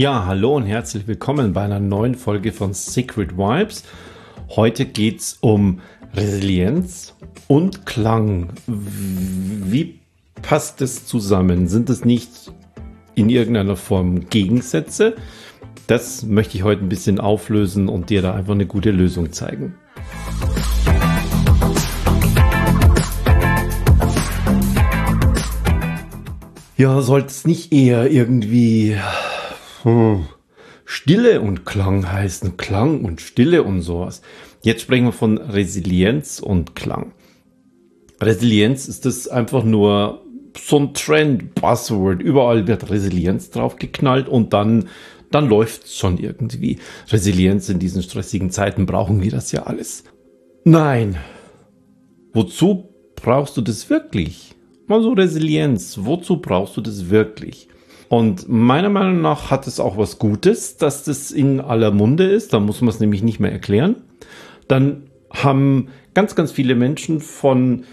Ja, hallo und herzlich willkommen bei einer neuen Folge von Secret Vibes. Heute geht es um Resilienz und Klang. Wie passt es zusammen? Sind es nicht in irgendeiner Form Gegensätze? Das möchte ich heute ein bisschen auflösen und dir da einfach eine gute Lösung zeigen. Ja, sollte es nicht eher irgendwie hm, Stille und Klang heißen? Klang und Stille und sowas. Jetzt sprechen wir von Resilienz und Klang. Resilienz ist das einfach nur so ein Trend, Buzzword. Überall wird Resilienz draufgeknallt und dann, dann läuft's schon irgendwie. Resilienz in diesen stressigen Zeiten brauchen wir das ja alles. Nein. Wozu brauchst du das wirklich? Mal so Resilienz. Wozu brauchst du das wirklich? Und meiner Meinung nach hat es auch was Gutes, dass das in aller Munde ist. Da muss man es nämlich nicht mehr erklären. Dann haben ganz, ganz viele Menschen von,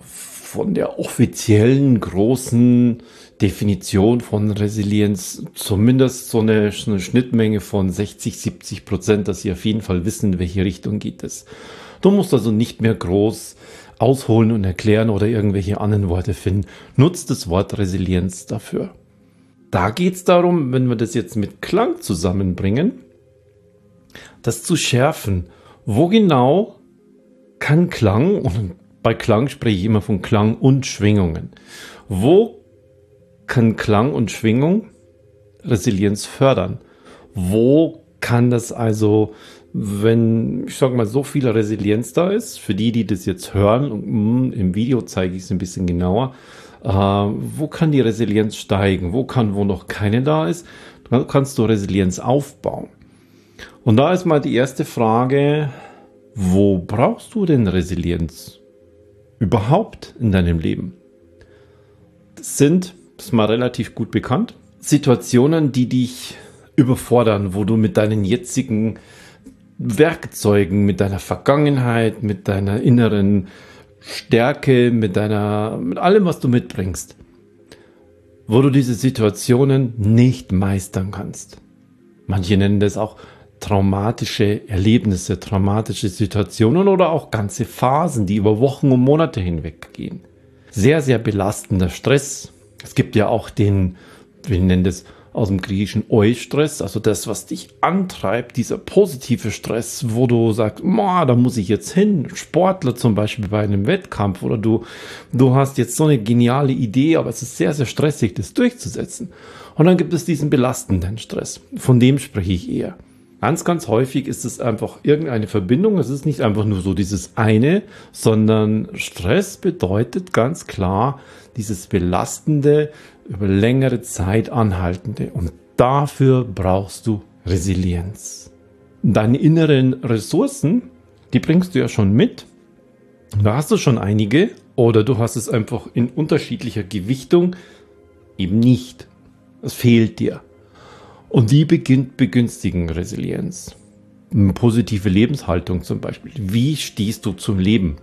von der offiziellen großen Definition von Resilienz zumindest so eine, so eine Schnittmenge von 60, 70 Prozent, dass sie auf jeden Fall wissen, in welche Richtung geht es. Du musst also nicht mehr groß ausholen und erklären oder irgendwelche anderen Worte finden. Nutzt das Wort Resilienz dafür. Da geht es darum, wenn wir das jetzt mit Klang zusammenbringen, das zu schärfen. Wo genau kann Klang, und bei Klang spreche ich immer von Klang und Schwingungen, wo kann Klang und Schwingung Resilienz fördern? Wo kann das also, wenn, ich sag mal, so viel Resilienz da ist, für die, die das jetzt hören, mm, im Video zeige ich es ein bisschen genauer, wo kann die Resilienz steigen? Wo kann, wo noch keine da ist? Dann kannst du Resilienz aufbauen. Und da ist mal die erste Frage, wo brauchst du denn Resilienz überhaupt in deinem Leben? Das sind, das ist mal relativ gut bekannt, Situationen, die dich überfordern, wo du mit deinen jetzigen Werkzeugen, mit deiner Vergangenheit, mit deiner inneren Stärke, mit deiner, mit allem, was du mitbringst, wo du diese Situationen nicht meistern kannst. Manche nennen das auch traumatische Erlebnisse, traumatische Situationen oder auch ganze Phasen, die über Wochen und Monate hinweg gehen. Sehr, sehr belastender Stress. Es gibt ja auch den, wir nennen das aus dem griechischen Eustress, also das, was dich antreibt, dieser positive Stress, wo du sagst, da muss ich jetzt hin. Sportler zum Beispiel bei einem Wettkampf oder du, du hast jetzt so eine geniale Idee, aber es ist sehr, sehr stressig, das durchzusetzen. Und dann gibt es diesen belastenden Stress. Von dem spreche ich eher. Ganz, ganz häufig ist es einfach irgendeine Verbindung. Es ist nicht einfach nur so dieses eine, sondern Stress bedeutet ganz klar dieses belastende, über längere Zeit anhaltende. Und dafür brauchst du Resilienz. Deine inneren Ressourcen, die bringst du ja schon mit. Da hast du schon einige oder du hast es einfach in unterschiedlicher Gewichtung eben nicht. Es fehlt dir. Und die beginnt begünstigen Resilienz. Eine positive Lebenshaltung zum Beispiel. Wie stehst du zum Leben?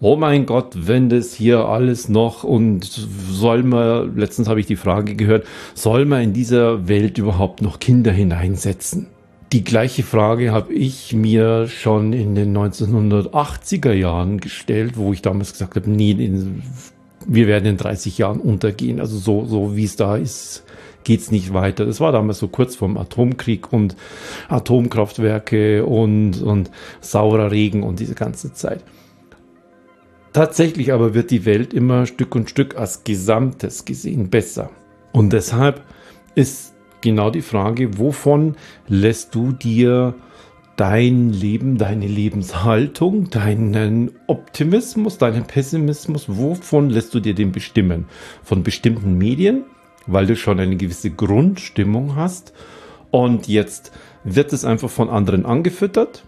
Oh mein Gott, wenn das hier alles noch und soll man, letztens habe ich die Frage gehört, soll man in dieser Welt überhaupt noch Kinder hineinsetzen? Die gleiche Frage habe ich mir schon in den 1980er Jahren gestellt, wo ich damals gesagt habe, nee, wir werden in 30 Jahren untergehen. Also so, so wie es da ist, geht's nicht weiter. Das war damals so kurz vorm Atomkrieg und Atomkraftwerke und, und saurer Regen und diese ganze Zeit. Tatsächlich aber wird die Welt immer Stück und Stück als Gesamtes gesehen besser. Und deshalb ist genau die Frage, wovon lässt du dir dein Leben, deine Lebenshaltung, deinen Optimismus, deinen Pessimismus, wovon lässt du dir den bestimmen? Von bestimmten Medien, weil du schon eine gewisse Grundstimmung hast und jetzt wird es einfach von anderen angefüttert?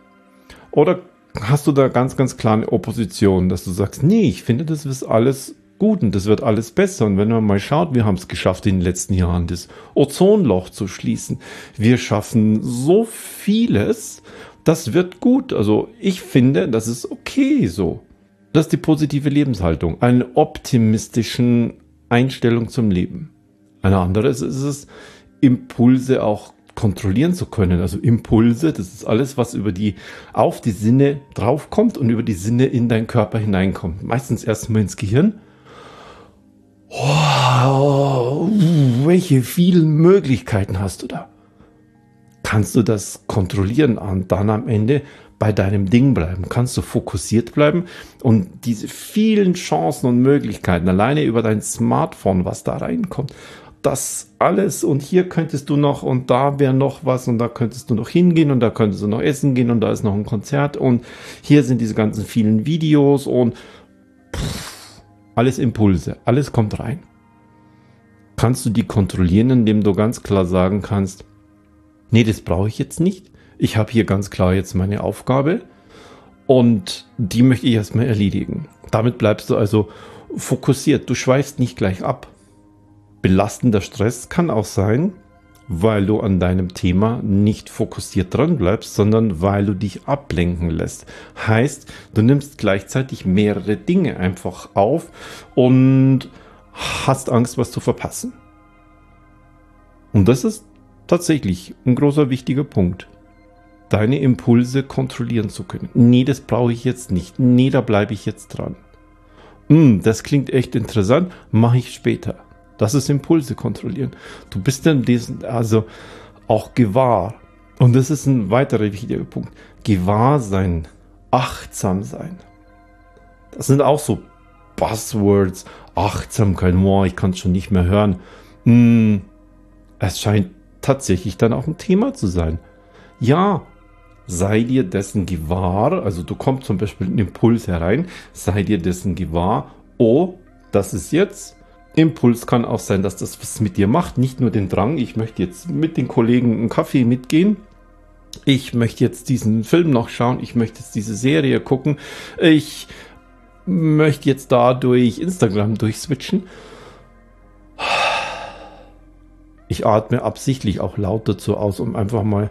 Oder hast du da ganz, ganz klar eine Opposition, dass du sagst, nee, ich finde, das ist alles gut und das wird alles besser. Und wenn man mal schaut, wir haben es geschafft in den letzten Jahren, das Ozonloch zu schließen. Wir schaffen so vieles, das wird gut. Also ich finde, das ist okay so. Das ist die positive Lebenshaltung, eine optimistischen Einstellung zum Leben. Eine andere ist, ist es, Impulse auch kontrollieren zu können. Also Impulse, das ist alles, was über die, auf die Sinne draufkommt und über die Sinne in deinen Körper hineinkommt. Meistens erstmal ins Gehirn. Wow, welche vielen Möglichkeiten hast du da? Kannst du das kontrollieren und dann am Ende bei deinem Ding bleiben? Kannst du fokussiert bleiben und diese vielen Chancen und Möglichkeiten alleine über dein Smartphone, was da reinkommt, das alles und hier könntest du noch und da wäre noch was und da könntest du noch hingehen und da könntest du noch essen gehen und da ist noch ein Konzert und hier sind diese ganzen vielen Videos und pff, alles Impulse, alles kommt rein. Kannst du die kontrollieren, indem du ganz klar sagen kannst, nee, das brauche ich jetzt nicht. Ich habe hier ganz klar jetzt meine Aufgabe und die möchte ich erstmal erledigen. Damit bleibst du also fokussiert. Du schweifst nicht gleich ab Belastender Stress kann auch sein, weil du an deinem Thema nicht fokussiert dran bleibst, sondern weil du dich ablenken lässt. Heißt, du nimmst gleichzeitig mehrere Dinge einfach auf und hast Angst, was zu verpassen. Und das ist tatsächlich ein großer wichtiger Punkt. Deine Impulse kontrollieren zu können. Nee, das brauche ich jetzt nicht. Nee, da bleibe ich jetzt dran. Hm, das klingt echt interessant, mache ich später. Das ist Impulse kontrollieren. Du bist dann diesen, also auch gewahr. Und das ist ein weiterer wichtiger Punkt. Gewahr sein, achtsam sein. Das sind auch so Buzzwords. Achtsamkeit, boah, ich kann es schon nicht mehr hören. Hm, es scheint tatsächlich dann auch ein Thema zu sein. Ja, sei dir dessen gewahr, also du kommst zum Beispiel ein Impuls herein, sei dir dessen gewahr, oh, das ist jetzt Impuls kann auch sein, dass das was mit dir macht. Nicht nur den Drang, ich möchte jetzt mit den Kollegen einen Kaffee mitgehen. Ich möchte jetzt diesen Film noch schauen. Ich möchte jetzt diese Serie gucken. Ich möchte jetzt da durch Instagram durchswitchen. Ich atme absichtlich auch laut dazu aus, um einfach mal,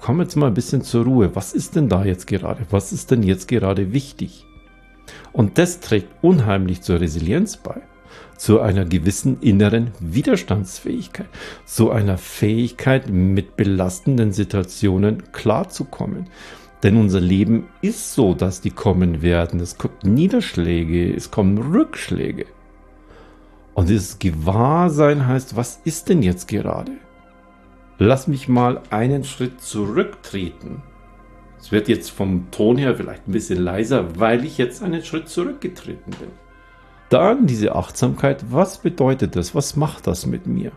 komm jetzt mal ein bisschen zur Ruhe. Was ist denn da jetzt gerade? Was ist denn jetzt gerade wichtig? Und das trägt unheimlich zur Resilienz bei zu einer gewissen inneren Widerstandsfähigkeit, zu einer Fähigkeit, mit belastenden Situationen klarzukommen. Denn unser Leben ist so, dass die kommen werden. Es kommt Niederschläge, es kommen Rückschläge. Und dieses Gewahrsein heißt, was ist denn jetzt gerade? Lass mich mal einen Schritt zurücktreten. Es wird jetzt vom Ton her vielleicht ein bisschen leiser, weil ich jetzt einen Schritt zurückgetreten bin. Dann diese Achtsamkeit, was bedeutet das? Was macht das mit mir?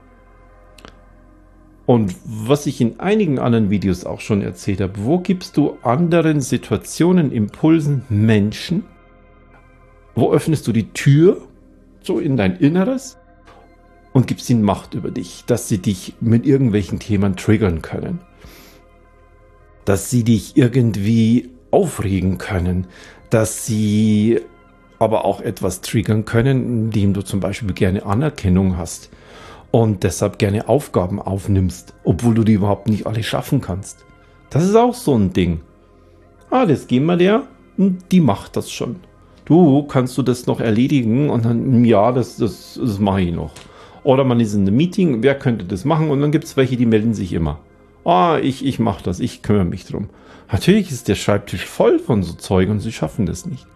Und was ich in einigen anderen Videos auch schon erzählt habe, wo gibst du anderen Situationen, Impulsen, Menschen? Wo öffnest du die Tür so in dein Inneres und gibst ihnen Macht über dich, dass sie dich mit irgendwelchen Themen triggern können? Dass sie dich irgendwie aufregen können, dass sie aber auch etwas triggern können, indem du zum Beispiel gerne Anerkennung hast und deshalb gerne Aufgaben aufnimmst, obwohl du die überhaupt nicht alle schaffen kannst. Das ist auch so ein Ding. Ah, das geben wir der die macht das schon. Du, kannst du das noch erledigen? Und dann, ja, das, das, das mache ich noch. Oder man ist in einem Meeting, wer könnte das machen? Und dann gibt es welche, die melden sich immer. Ah, ich, ich mache das, ich kümmere mich drum. Natürlich ist der Schreibtisch voll von so Zeug und sie schaffen das nicht.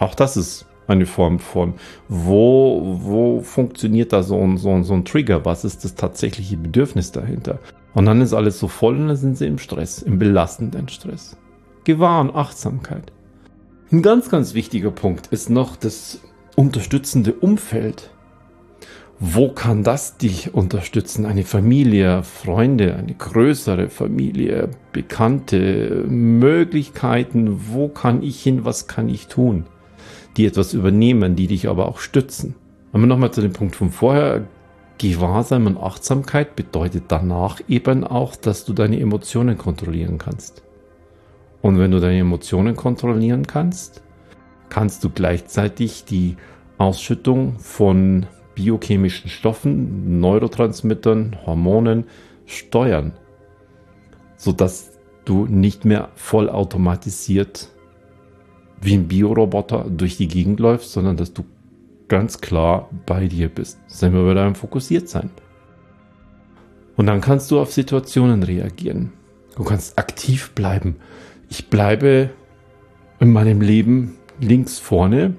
Auch das ist eine Form von, wo, wo funktioniert da so ein, so, ein, so ein Trigger? Was ist das tatsächliche Bedürfnis dahinter? Und dann ist alles so voll und dann sind sie im Stress, im belastenden Stress. Gewahr und Achtsamkeit. Ein ganz, ganz wichtiger Punkt ist noch das unterstützende Umfeld. Wo kann das dich unterstützen? Eine Familie, Freunde, eine größere Familie, Bekannte, Möglichkeiten. Wo kann ich hin? Was kann ich tun? Die etwas übernehmen, die dich aber auch stützen. Wir nochmal zu dem Punkt von vorher, Gewahrsam und Achtsamkeit bedeutet danach eben auch, dass du deine Emotionen kontrollieren kannst. Und wenn du deine Emotionen kontrollieren kannst, kannst du gleichzeitig die Ausschüttung von biochemischen Stoffen, Neurotransmittern, Hormonen steuern, sodass du nicht mehr vollautomatisiert wie ein Bioroboter durch die Gegend läufst, sondern dass du ganz klar bei dir bist. Sei mal bei deinem Fokussiertsein. Und dann kannst du auf Situationen reagieren. Du kannst aktiv bleiben. Ich bleibe in meinem Leben links vorne,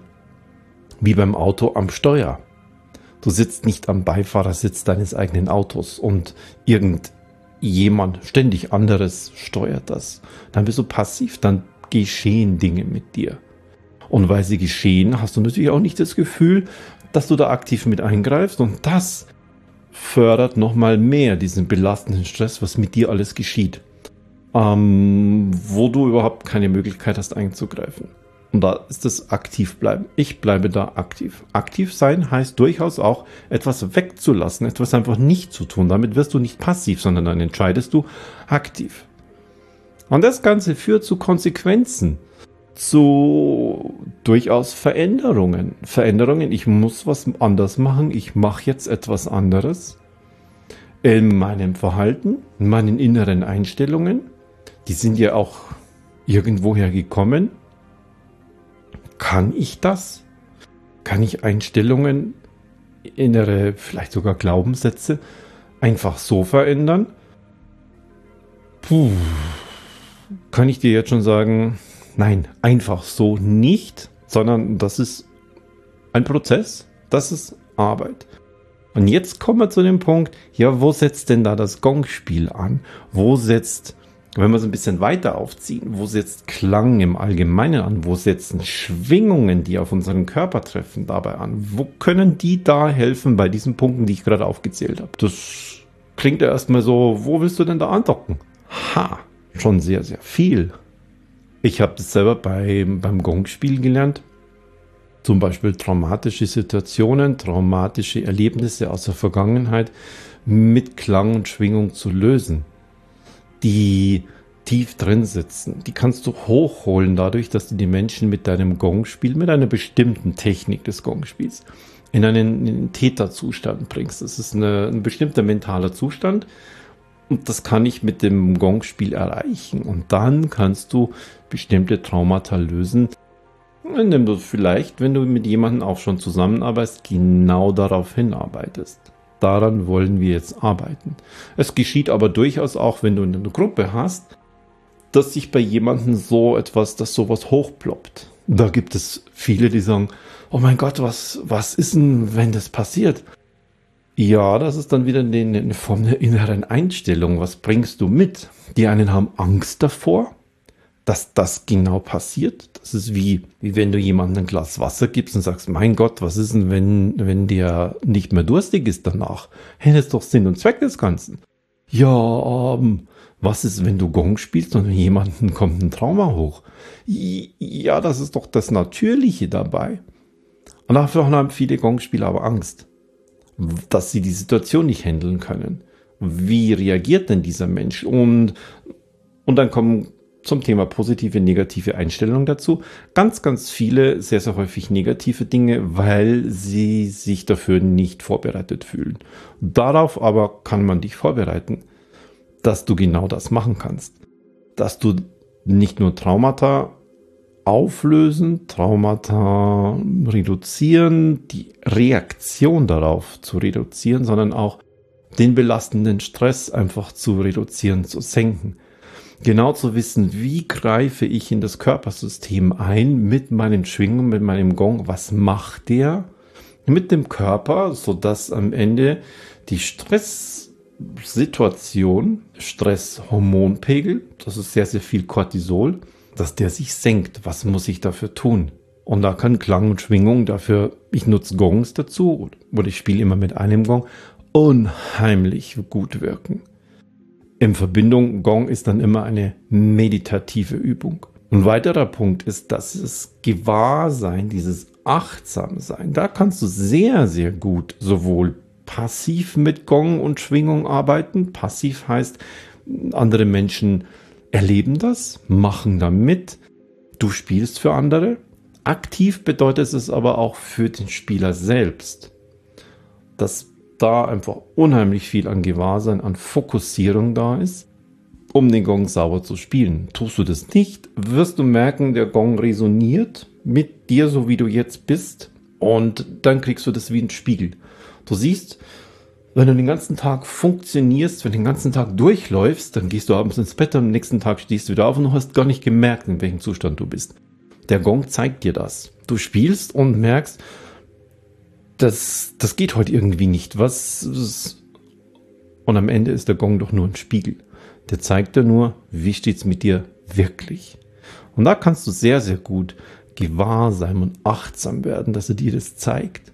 wie beim Auto am Steuer. Du sitzt nicht am Beifahrersitz deines eigenen Autos und irgendjemand, ständig anderes steuert das. Dann bist du passiv, dann geschehen Dinge mit dir. Und weil sie geschehen, hast du natürlich auch nicht das Gefühl, dass du da aktiv mit eingreifst und das fördert nochmal mehr diesen belastenden Stress, was mit dir alles geschieht ähm, wo du überhaupt keine Möglichkeit hast einzugreifen. Und da ist es aktiv bleiben. Ich bleibe da aktiv. Aktiv sein heißt durchaus auch etwas wegzulassen, etwas einfach nicht zu tun. Damit wirst du nicht passiv, sondern dann entscheidest du aktiv. Und das Ganze führt zu Konsequenzen, zu durchaus Veränderungen. Veränderungen, ich muss was anders machen, ich mache jetzt etwas anderes in meinem Verhalten, in meinen inneren Einstellungen die sind ja auch irgendwoher gekommen. Kann ich das? Kann ich Einstellungen, innere, vielleicht sogar Glaubenssätze einfach so verändern? Puh. Kann ich dir jetzt schon sagen, nein, einfach so nicht, sondern das ist ein Prozess, das ist Arbeit. Und jetzt kommen wir zu dem Punkt, ja, wo setzt denn da das Gongspiel an? Wo setzt wenn wir es ein bisschen weiter aufziehen, wo setzt Klang im Allgemeinen an? Wo setzen Schwingungen, die auf unseren Körper treffen, dabei an? Wo können die da helfen bei diesen Punkten, die ich gerade aufgezählt habe? Das klingt ja erstmal so, wo willst du denn da andocken? Ha, schon sehr, sehr viel. Ich habe das selber bei, beim Gongspiel gelernt. Zum Beispiel traumatische Situationen, traumatische Erlebnisse aus der Vergangenheit mit Klang und Schwingung zu lösen die tief drin sitzen. Die kannst du hochholen dadurch, dass du die Menschen mit deinem Gongspiel, mit einer bestimmten Technik des Gongspiels in einen, in einen Täterzustand bringst. Das ist eine, ein bestimmter mentaler Zustand und das kann ich mit dem Gongspiel erreichen. Und dann kannst du bestimmte Traumata lösen, indem du vielleicht, wenn du mit jemandem auch schon zusammenarbeitest, genau darauf hinarbeitest daran wollen wir jetzt arbeiten. Es geschieht aber durchaus auch, wenn du eine Gruppe hast, dass sich bei jemandem so etwas, dass sowas hochploppt. Da gibt es viele, die sagen, oh mein Gott, was, was ist denn, wenn das passiert? Ja, das ist dann wieder eine Form der inneren Einstellung. Was bringst du mit? Die einen haben Angst davor, dass das genau passiert. Das ist wie, wie wenn du jemandem ein Glas Wasser gibst und sagst, mein Gott, was ist denn, wenn, wenn der nicht mehr durstig ist danach? Das ist doch Sinn und Zweck des Ganzen. Ja, ähm, was ist, wenn du Gong spielst und jemandem kommt ein Trauma hoch? Ja, das ist doch das Natürliche dabei. Und dafür haben viele Gongspieler aber Angst, dass sie die Situation nicht handeln können. Wie reagiert denn dieser Mensch? Und, und dann kommen zum Thema positive, negative Einstellung dazu. Ganz, ganz viele, sehr, sehr häufig negative Dinge, weil sie sich dafür nicht vorbereitet fühlen. Darauf aber kann man dich vorbereiten, dass du genau das machen kannst. Dass du nicht nur Traumata auflösen, Traumata reduzieren, die Reaktion darauf zu reduzieren, sondern auch den belastenden Stress einfach zu reduzieren, zu senken. Genau zu wissen, wie greife ich in das Körpersystem ein mit meinen Schwingungen, mit meinem Gong, was macht der mit dem Körper, so dass am Ende die Stresssituation, Stresshormonpegel, das ist sehr, sehr viel Cortisol, dass der sich senkt. Was muss ich dafür tun? Und da kann Klang und Schwingung dafür, ich nutze Gongs dazu oder ich spiele immer mit einem Gong, unheimlich gut wirken in Verbindung, Gong ist dann immer eine meditative Übung. Ein weiterer Punkt ist, dass es Gewahrsein, dieses Achtsamsein, da kannst du sehr, sehr gut sowohl passiv mit Gong und Schwingung arbeiten. Passiv heißt, andere Menschen erleben das, machen da mit. Du spielst für andere. Aktiv bedeutet es aber auch für den Spieler selbst. Das da einfach unheimlich viel an Gewahrsein, an Fokussierung da ist, um den Gong sauber zu spielen. Tust du das nicht, wirst du merken, der Gong resoniert mit dir, so wie du jetzt bist, und dann kriegst du das wie ein Spiegel. Du siehst, Wenn du den ganzen Tag funktionierst, wenn du den ganzen Tag durchläufst, dann gehst du abends ins Bett und am nächsten Tag stehst du wieder auf und du hast gar nicht gemerkt, in welchem Zustand du bist. Der Gong zeigt dir das. Du spielst und merkst, das, das geht heute irgendwie nicht. Was? Und am Ende ist der Gong doch nur ein Spiegel. Der zeigt dir nur, wie steht's mit dir wirklich. Und da kannst du sehr, sehr gut gewahrsam und achtsam werden, dass er dir das zeigt.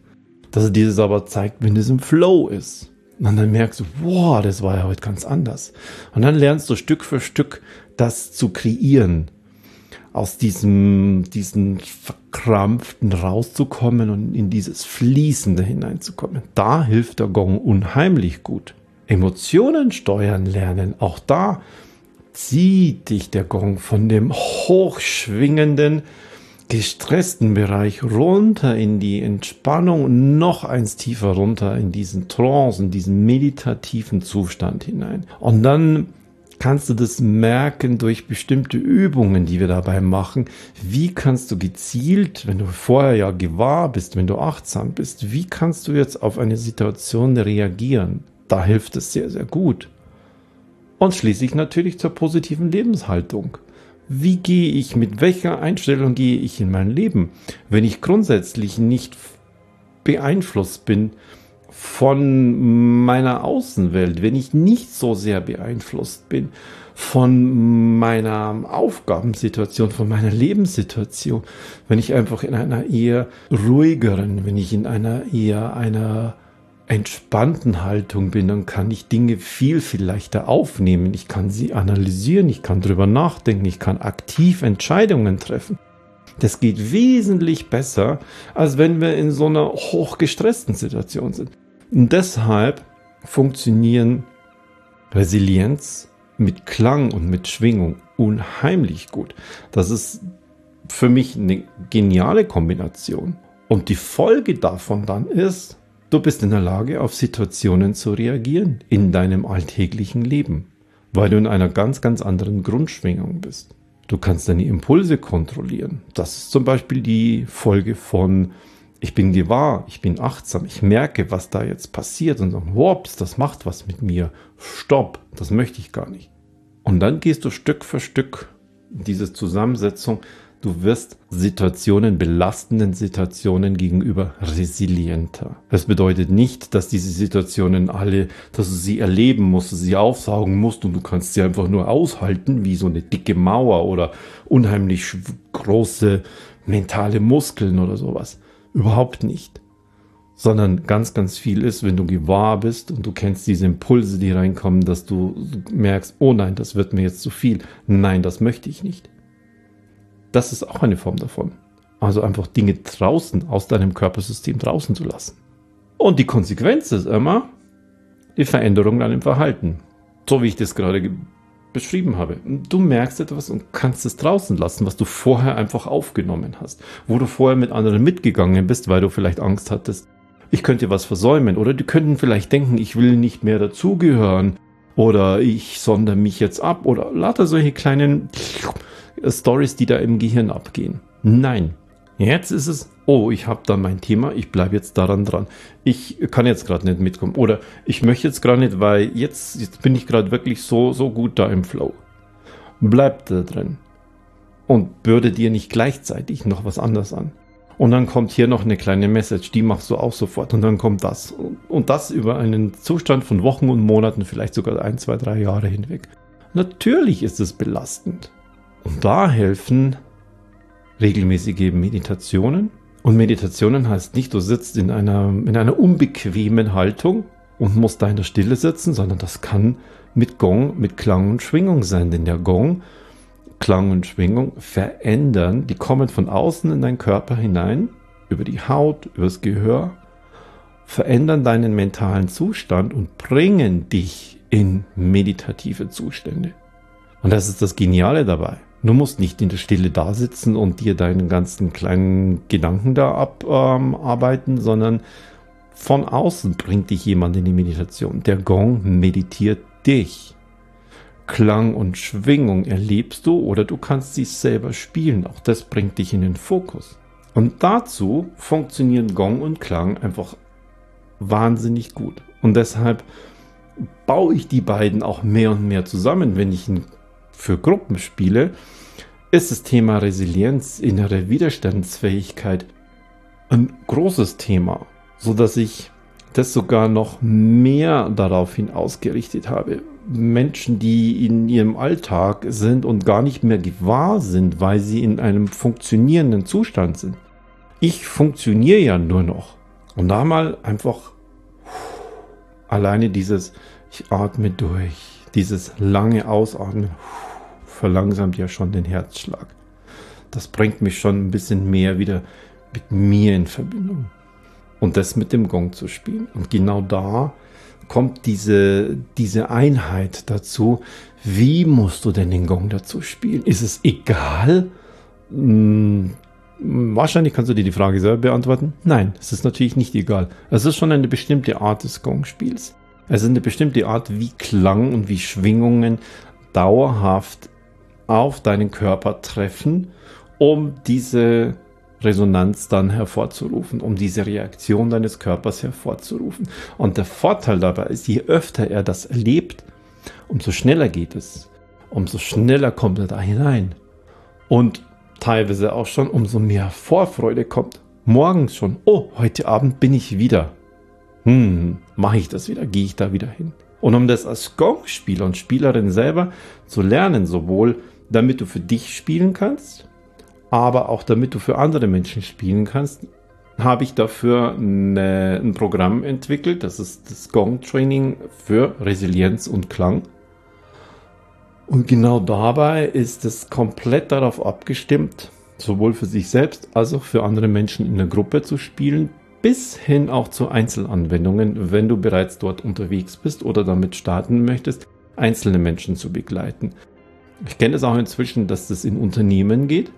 Dass er dir das aber zeigt, wenn es im Flow ist. Und dann merkst du, wow, das war ja heute ganz anders. Und dann lernst du Stück für Stück das zu kreieren. Aus diesem, diesen verkrampften rauszukommen und in dieses Fließende hineinzukommen. Da hilft der Gong unheimlich gut. Emotionen steuern lernen, auch da zieht dich der Gong von dem hochschwingenden, gestressten Bereich runter in die Entspannung und noch eins tiefer runter in diesen Trance, in diesen meditativen Zustand hinein. Und dann kannst du das merken durch bestimmte Übungen, die wir dabei machen. Wie kannst du gezielt, wenn du vorher ja gewahr bist, wenn du achtsam bist, wie kannst du jetzt auf eine Situation reagieren? Da hilft es sehr, sehr gut. Und schließlich natürlich zur positiven Lebenshaltung. Wie gehe ich, mit welcher Einstellung gehe ich in mein Leben? Wenn ich grundsätzlich nicht beeinflusst bin von meiner Außenwelt, wenn ich nicht so sehr beeinflusst bin von meiner Aufgabensituation, von meiner Lebenssituation, wenn ich einfach in einer eher ruhigeren, wenn ich in einer eher einer entspannten Haltung bin, dann kann ich Dinge viel, viel leichter aufnehmen. Ich kann sie analysieren, ich kann drüber nachdenken, ich kann aktiv Entscheidungen treffen. Das geht wesentlich besser, als wenn wir in so einer hochgestressten Situation sind. Und deshalb funktionieren Resilienz mit Klang und mit Schwingung unheimlich gut. Das ist für mich eine geniale Kombination. Und die Folge davon dann ist, du bist in der Lage, auf Situationen zu reagieren in deinem alltäglichen Leben, weil du in einer ganz, ganz anderen Grundschwingung bist. Du kannst deine Impulse kontrollieren. Das ist zum Beispiel die Folge von ich bin gewahr, ich bin achtsam, ich merke, was da jetzt passiert und sage, hops, das macht was mit mir. Stopp, das möchte ich gar nicht. Und dann gehst du Stück für Stück diese Zusammensetzung. Du wirst Situationen, belastenden Situationen gegenüber resilienter. Das bedeutet nicht, dass diese Situationen alle, dass du sie erleben musst, sie aufsaugen musst und du kannst sie einfach nur aushalten, wie so eine dicke Mauer oder unheimlich große mentale Muskeln oder sowas Überhaupt nicht. Sondern ganz, ganz viel ist, wenn du gewahr bist und du kennst diese Impulse, die reinkommen, dass du merkst, oh nein, das wird mir jetzt zu viel. Nein, das möchte ich nicht. Das ist auch eine Form davon. Also einfach Dinge draußen, aus deinem Körpersystem draußen zu lassen. Und die Konsequenz ist immer die Veränderung dann im Verhalten. So wie ich das gerade beschrieben habe. Du merkst etwas und kannst es draußen lassen, was du vorher einfach aufgenommen hast. Wo du vorher mit anderen mitgegangen bist, weil du vielleicht Angst hattest, ich könnte was versäumen. Oder die könnten vielleicht denken, ich will nicht mehr dazugehören. Oder ich sondere mich jetzt ab. Oder lauter solche kleinen Stories, die da im Gehirn abgehen. Nein, Jetzt ist es, oh, ich habe da mein Thema, ich bleibe jetzt daran dran. Ich kann jetzt gerade nicht mitkommen. Oder ich möchte jetzt gerade nicht, weil jetzt, jetzt bin ich gerade wirklich so, so gut da im Flow. Bleib da drin. Und bürde dir nicht gleichzeitig noch was anderes an. Und dann kommt hier noch eine kleine Message, die machst du auch sofort. Und dann kommt das. Und das über einen Zustand von Wochen und Monaten, vielleicht sogar ein, zwei, drei Jahre hinweg. Natürlich ist es belastend. Und da helfen regelmäßige Meditationen. Und Meditationen heißt nicht, du sitzt in einer, in einer unbequemen Haltung und musst da in der Stille sitzen, sondern das kann mit Gong, mit Klang und Schwingung sein. Denn der Gong, Klang und Schwingung verändern, die kommen von außen in deinen Körper hinein, über die Haut, übers Gehör, verändern deinen mentalen Zustand und bringen dich in meditative Zustände. Und das ist das Geniale dabei. Du musst nicht in der Stille da sitzen und dir deinen ganzen kleinen Gedanken da abarbeiten, ähm, sondern von außen bringt dich jemand in die Meditation. Der Gong meditiert dich. Klang und Schwingung erlebst du oder du kannst sie selber spielen. Auch das bringt dich in den Fokus. Und dazu funktionieren Gong und Klang einfach wahnsinnig gut. Und deshalb baue ich die beiden auch mehr und mehr zusammen, wenn ich für Gruppen spiele, ist das Thema Resilienz, innere Widerstandsfähigkeit ein großes Thema, so dass ich das sogar noch mehr daraufhin ausgerichtet habe. Menschen, die in ihrem Alltag sind und gar nicht mehr gewahr sind, weil sie in einem funktionierenden Zustand sind. Ich funktioniere ja nur noch. Und da mal einfach alleine dieses, ich atme durch, dieses lange Ausatmen verlangsamt ja schon den Herzschlag. Das bringt mich schon ein bisschen mehr wieder mit mir in Verbindung. Und das mit dem Gong zu spielen. Und genau da kommt diese, diese Einheit dazu. Wie musst du denn den Gong dazu spielen? Ist es egal? Hm, wahrscheinlich kannst du dir die Frage selber beantworten. Nein, es ist natürlich nicht egal. Es ist schon eine bestimmte Art des Gongspiels. Es ist eine bestimmte Art, wie Klang und wie Schwingungen dauerhaft auf deinen Körper treffen, um diese Resonanz dann hervorzurufen, um diese Reaktion deines Körpers hervorzurufen. Und der Vorteil dabei ist, je öfter er das erlebt, umso schneller geht es, umso schneller kommt er da hinein. Und teilweise auch schon, umso mehr Vorfreude kommt. Morgens schon, oh, heute Abend bin ich wieder. Hm, mache ich das wieder, gehe ich da wieder hin. Und um das als Gong-Spieler und Spielerin selber zu lernen, sowohl damit du für dich spielen kannst, aber auch damit du für andere Menschen spielen kannst, habe ich dafür eine, ein Programm entwickelt. Das ist das Gong Training für Resilienz und Klang. Und genau dabei ist es komplett darauf abgestimmt, sowohl für sich selbst als auch für andere Menschen in der Gruppe zu spielen, bis hin auch zu Einzelanwendungen, wenn du bereits dort unterwegs bist oder damit starten möchtest, einzelne Menschen zu begleiten. Ich kenne es auch inzwischen, dass das in Unternehmen geht,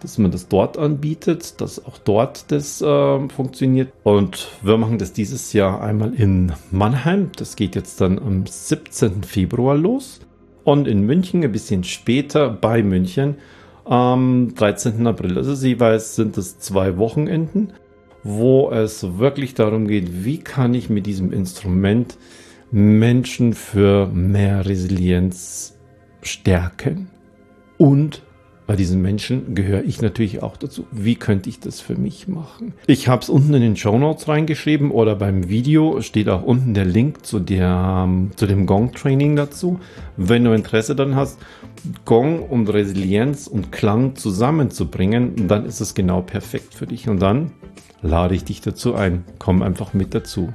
dass man das dort anbietet, dass auch dort das äh, funktioniert. Und wir machen das dieses Jahr einmal in Mannheim. Das geht jetzt dann am 17. Februar los. Und in München ein bisschen später bei München am 13. April. Also jeweils sind es zwei Wochenenden, wo es wirklich darum geht, wie kann ich mit diesem Instrument Menschen für mehr Resilienz stärken. Und bei diesen Menschen gehöre ich natürlich auch dazu. Wie könnte ich das für mich machen? Ich habe es unten in den Show Notes reingeschrieben oder beim Video steht auch unten der Link zu, der, zu dem Gong-Training dazu. Wenn du Interesse dann hast, Gong und Resilienz und Klang zusammenzubringen, dann ist es genau perfekt für dich. Und dann lade ich dich dazu ein. Komm einfach mit dazu.